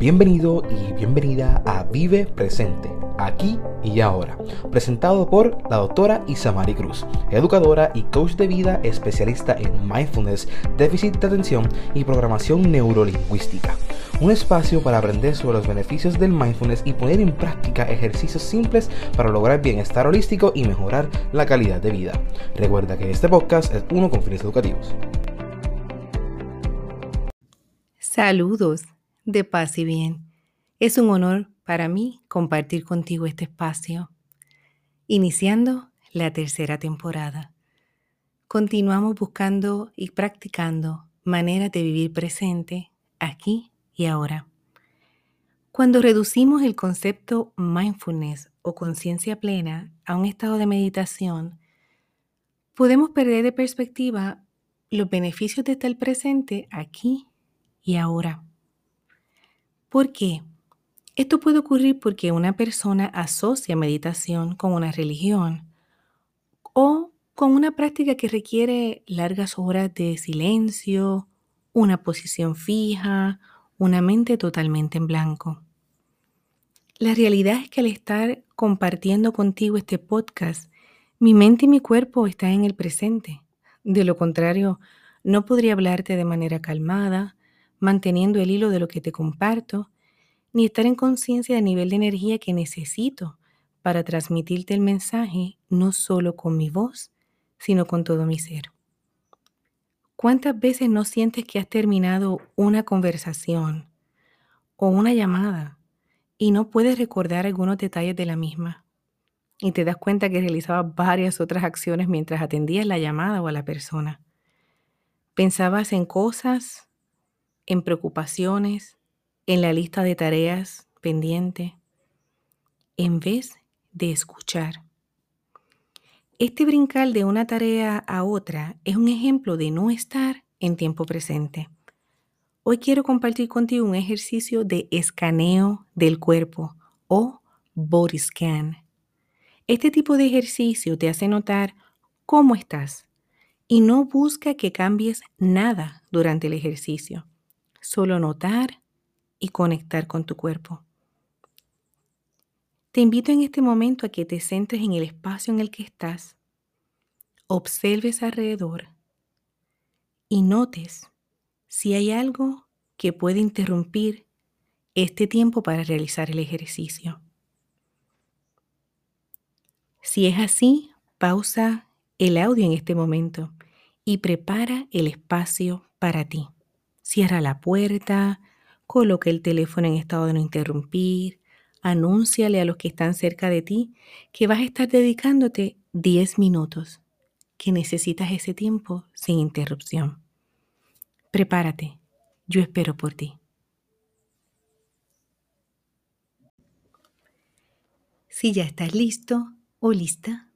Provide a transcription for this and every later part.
Bienvenido y bienvenida a Vive Presente, aquí y ahora, presentado por la doctora Isamari Cruz, educadora y coach de vida especialista en mindfulness, déficit de atención y programación neurolingüística. Un espacio para aprender sobre los beneficios del mindfulness y poner en práctica ejercicios simples para lograr bienestar holístico y mejorar la calidad de vida. Recuerda que este podcast es uno con fines educativos. Saludos de paz y bien. Es un honor para mí compartir contigo este espacio, iniciando la tercera temporada. Continuamos buscando y practicando maneras de vivir presente aquí y ahora. Cuando reducimos el concepto mindfulness o conciencia plena a un estado de meditación, podemos perder de perspectiva los beneficios de estar presente aquí y ahora. ¿Por qué? Esto puede ocurrir porque una persona asocia meditación con una religión o con una práctica que requiere largas horas de silencio, una posición fija, una mente totalmente en blanco. La realidad es que al estar compartiendo contigo este podcast, mi mente y mi cuerpo están en el presente. De lo contrario, no podría hablarte de manera calmada, manteniendo el hilo de lo que te comparto, ni estar en conciencia del nivel de energía que necesito para transmitirte el mensaje no solo con mi voz, sino con todo mi ser. ¿Cuántas veces no sientes que has terminado una conversación o una llamada y no puedes recordar algunos detalles de la misma? Y te das cuenta que realizabas varias otras acciones mientras atendías la llamada o a la persona. Pensabas en cosas en preocupaciones, en la lista de tareas pendiente, en vez de escuchar. Este brincar de una tarea a otra es un ejemplo de no estar en tiempo presente. Hoy quiero compartir contigo un ejercicio de escaneo del cuerpo o body scan. Este tipo de ejercicio te hace notar cómo estás y no busca que cambies nada durante el ejercicio solo notar y conectar con tu cuerpo. Te invito en este momento a que te centres en el espacio en el que estás, observes alrededor y notes si hay algo que puede interrumpir este tiempo para realizar el ejercicio. Si es así, pausa el audio en este momento y prepara el espacio para ti. Cierra la puerta, coloca el teléfono en estado de no interrumpir, anúnciale a los que están cerca de ti que vas a estar dedicándote 10 minutos, que necesitas ese tiempo sin interrupción. Prepárate, yo espero por ti. Si ya estás listo o lista,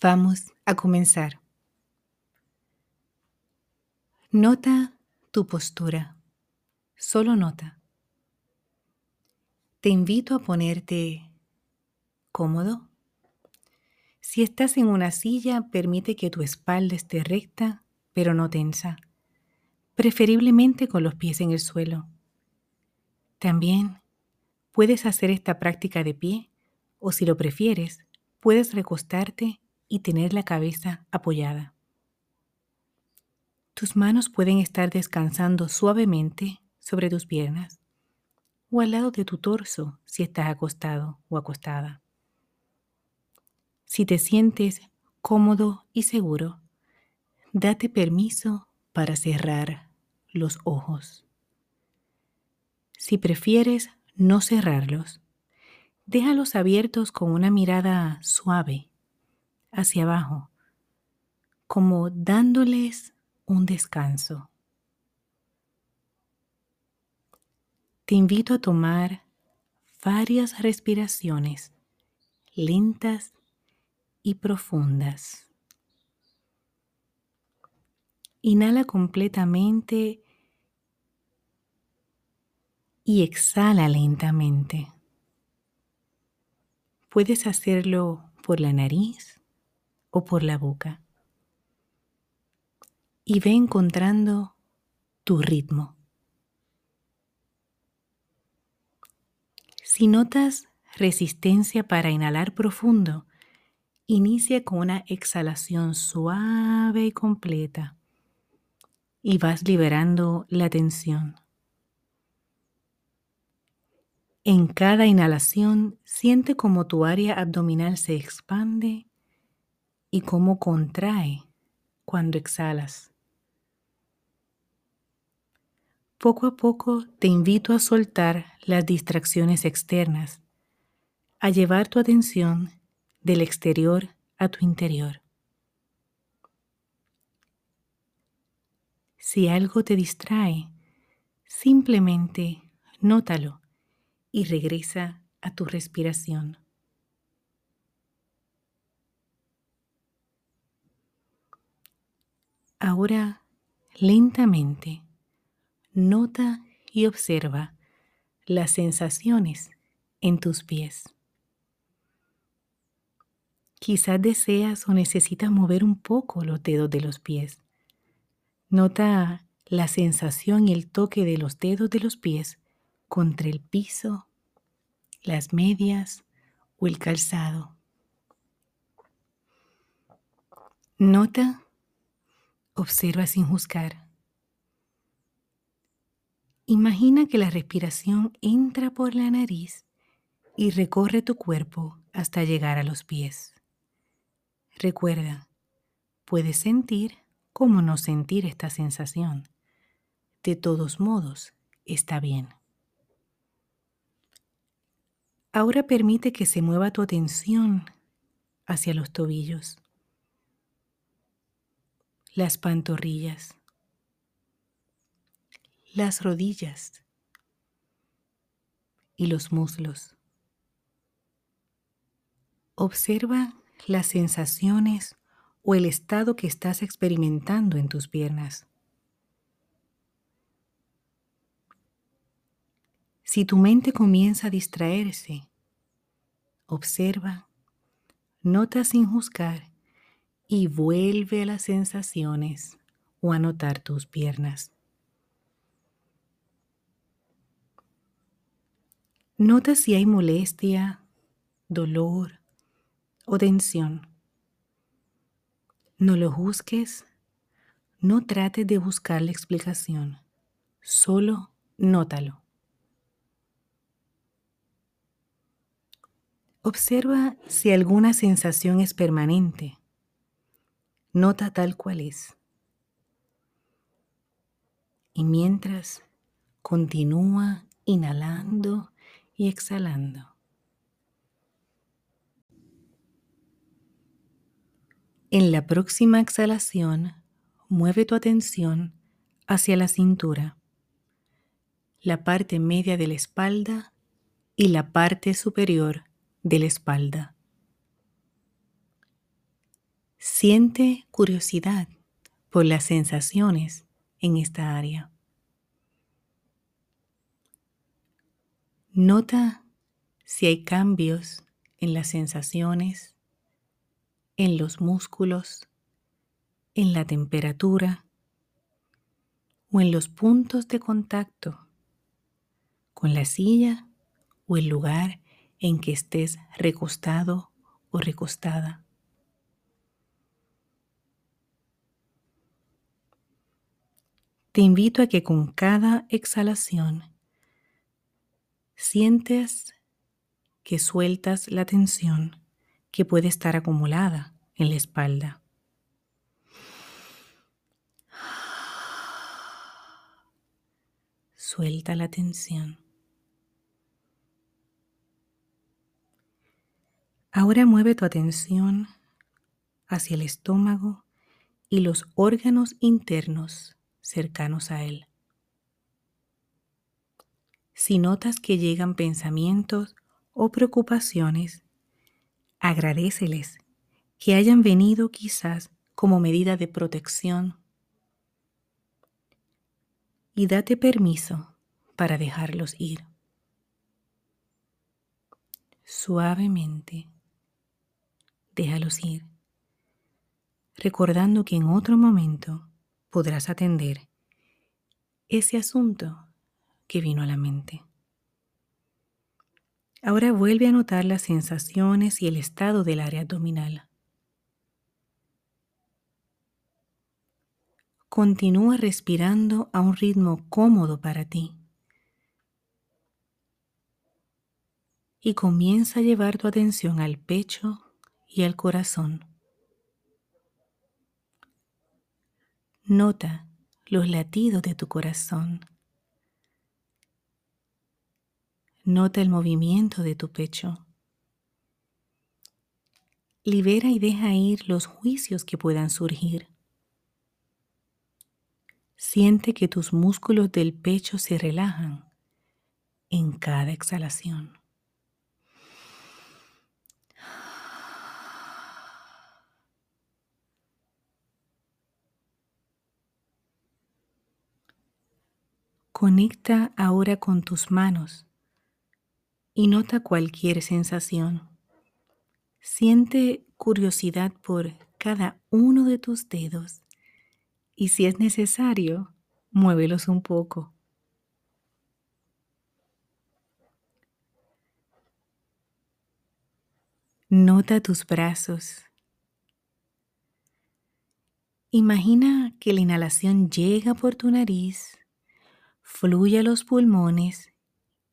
vamos a comenzar. Nota tu postura. Solo nota. Te invito a ponerte cómodo. Si estás en una silla, permite que tu espalda esté recta, pero no tensa, preferiblemente con los pies en el suelo. También puedes hacer esta práctica de pie o si lo prefieres, puedes recostarte y tener la cabeza apoyada. Tus manos pueden estar descansando suavemente sobre tus piernas o al lado de tu torso si estás acostado o acostada. Si te sientes cómodo y seguro, date permiso para cerrar los ojos. Si prefieres no cerrarlos, déjalos abiertos con una mirada suave hacia abajo, como dándoles un descanso. Te invito a tomar varias respiraciones lentas y profundas. Inhala completamente y exhala lentamente. Puedes hacerlo por la nariz o por la boca y ve encontrando tu ritmo. Si notas resistencia para inhalar profundo, inicia con una exhalación suave y completa y vas liberando la tensión. En cada inhalación siente cómo tu área abdominal se expande y cómo contrae cuando exhalas. Poco a poco te invito a soltar las distracciones externas, a llevar tu atención del exterior a tu interior. Si algo te distrae, simplemente nótalo y regresa a tu respiración. Ahora, lentamente, nota y observa las sensaciones en tus pies. Quizás deseas o necesitas mover un poco los dedos de los pies. Nota la sensación y el toque de los dedos de los pies contra el piso, las medias o el calzado. Nota, observa sin juzgar. Imagina que la respiración entra por la nariz y recorre tu cuerpo hasta llegar a los pies. Recuerda, puedes sentir como no sentir esta sensación. De todos modos, está bien. Ahora permite que se mueva tu atención hacia los tobillos, las pantorrillas, las rodillas y los muslos. Observa las sensaciones o el estado que estás experimentando en tus piernas. Si tu mente comienza a distraerse, observa, nota sin juzgar y vuelve a las sensaciones o a notar tus piernas. Nota si hay molestia, dolor, o tensión. No lo juzgues, no trates de buscar la explicación, solo nótalo. Observa si alguna sensación es permanente. Nota tal cual es. Y mientras continúa inhalando y exhalando. En la próxima exhalación, mueve tu atención hacia la cintura, la parte media de la espalda y la parte superior de la espalda. Siente curiosidad por las sensaciones en esta área. Nota si hay cambios en las sensaciones en los músculos, en la temperatura o en los puntos de contacto con la silla o el lugar en que estés recostado o recostada. Te invito a que con cada exhalación sientes que sueltas la tensión que puede estar acumulada en la espalda. Suelta la tensión. Ahora mueve tu atención hacia el estómago y los órganos internos cercanos a él. Si notas que llegan pensamientos o preocupaciones, agradeceles que hayan venido quizás como medida de protección y date permiso para dejarlos ir. Suavemente, déjalos ir, recordando que en otro momento podrás atender ese asunto que vino a la mente. Ahora vuelve a notar las sensaciones y el estado del área abdominal. Continúa respirando a un ritmo cómodo para ti. Y comienza a llevar tu atención al pecho y al corazón. Nota los latidos de tu corazón. Nota el movimiento de tu pecho. Libera y deja ir los juicios que puedan surgir. Siente que tus músculos del pecho se relajan en cada exhalación. Conecta ahora con tus manos y nota cualquier sensación. Siente curiosidad por cada uno de tus dedos y si es necesario, muévelos un poco. Nota tus brazos. Imagina que la inhalación llega por tu nariz, fluye a los pulmones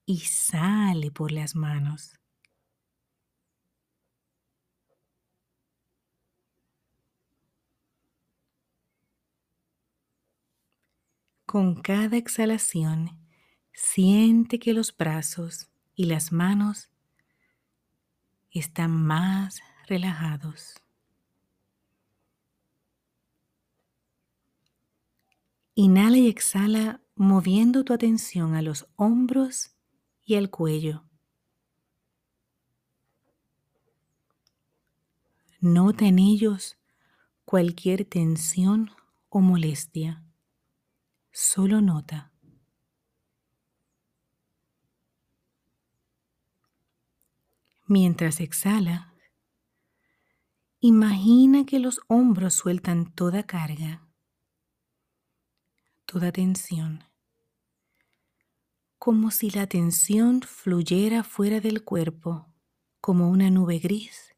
y sale por las manos. Con cada exhalación, siente que los brazos y las manos están más relajados. Inhala y exhala moviendo tu atención a los hombros y al cuello. Nota en ellos cualquier tensión o molestia. Solo nota. Mientras exhala, imagina que los hombros sueltan toda carga, toda tensión, como si la tensión fluyera fuera del cuerpo como una nube gris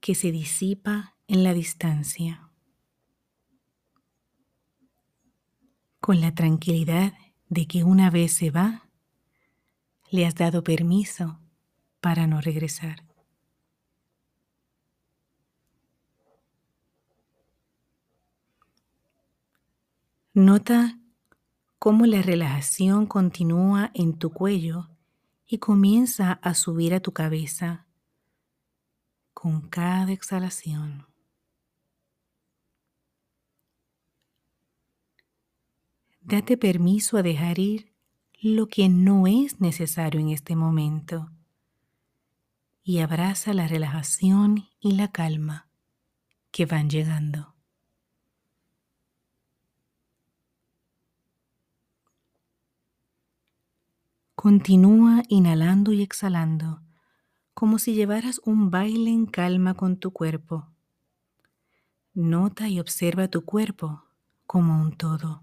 que se disipa en la distancia. con la tranquilidad de que una vez se va, le has dado permiso para no regresar. Nota cómo la relajación continúa en tu cuello y comienza a subir a tu cabeza con cada exhalación. Date permiso a dejar ir lo que no es necesario en este momento y abraza la relajación y la calma que van llegando. Continúa inhalando y exhalando como si llevaras un baile en calma con tu cuerpo. Nota y observa tu cuerpo como un todo.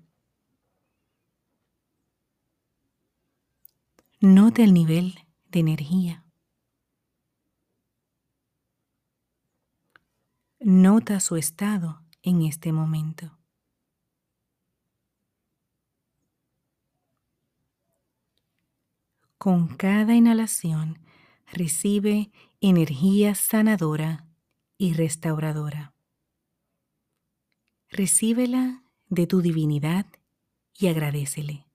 Nota el nivel de energía. Nota su estado en este momento. Con cada inhalación recibe energía sanadora y restauradora. Recíbela de tu divinidad y agradecele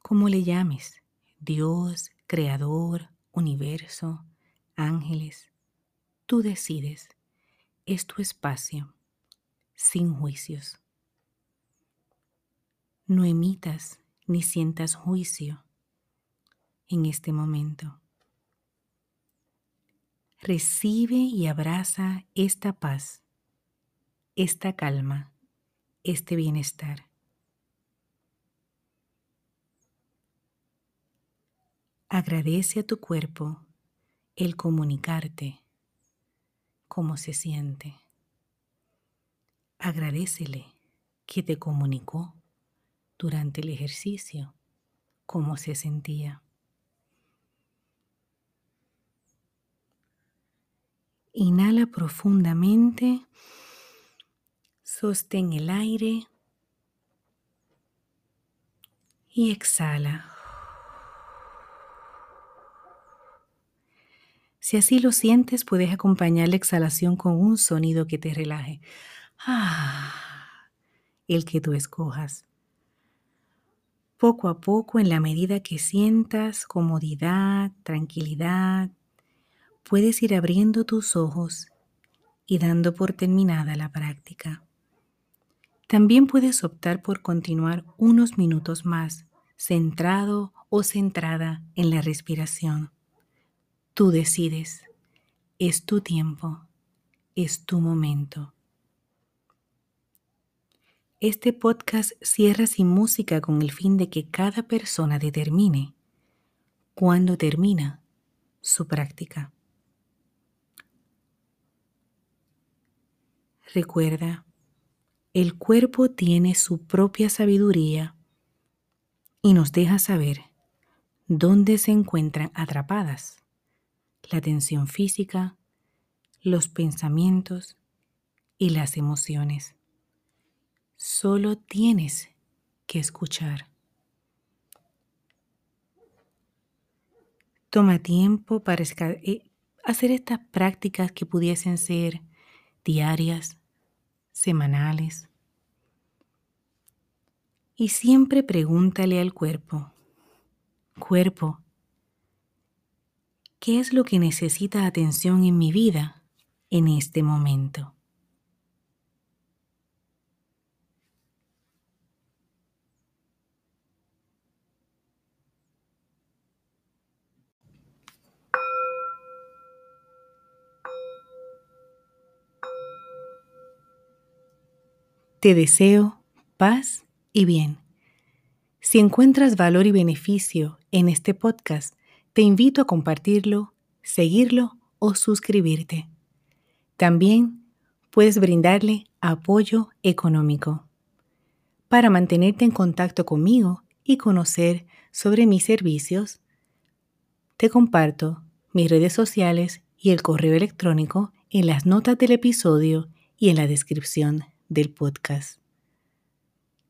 como le llames, Dios, Creador, Universo, ángeles, tú decides. Es tu espacio, sin juicios. No emitas ni sientas juicio en este momento. Recibe y abraza esta paz, esta calma, este bienestar. Agradece a tu cuerpo el comunicarte cómo se siente. Agradecele que te comunicó durante el ejercicio cómo se sentía. Inhala profundamente. Sostén el aire. Y exhala. Si así lo sientes, puedes acompañar la exhalación con un sonido que te relaje. Ah, el que tú escojas. Poco a poco, en la medida que sientas comodidad, tranquilidad, puedes ir abriendo tus ojos y dando por terminada la práctica. También puedes optar por continuar unos minutos más, centrado o centrada en la respiración. Tú decides. Es tu tiempo. Es tu momento. Este podcast cierra sin música con el fin de que cada persona determine cuándo termina su práctica. Recuerda, el cuerpo tiene su propia sabiduría y nos deja saber dónde se encuentran atrapadas la tensión física, los pensamientos y las emociones. Solo tienes que escuchar. Toma tiempo para eh, hacer estas prácticas que pudiesen ser diarias, semanales. Y siempre pregúntale al cuerpo, cuerpo, ¿Qué es lo que necesita atención en mi vida en este momento? Te deseo paz y bien. Si encuentras valor y beneficio en este podcast, te invito a compartirlo, seguirlo o suscribirte. También puedes brindarle apoyo económico. Para mantenerte en contacto conmigo y conocer sobre mis servicios, te comparto mis redes sociales y el correo electrónico en las notas del episodio y en la descripción del podcast.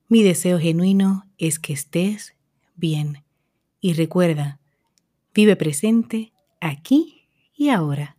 Mi deseo genuino es que estés bien y recuerda, Vive presente aquí y ahora.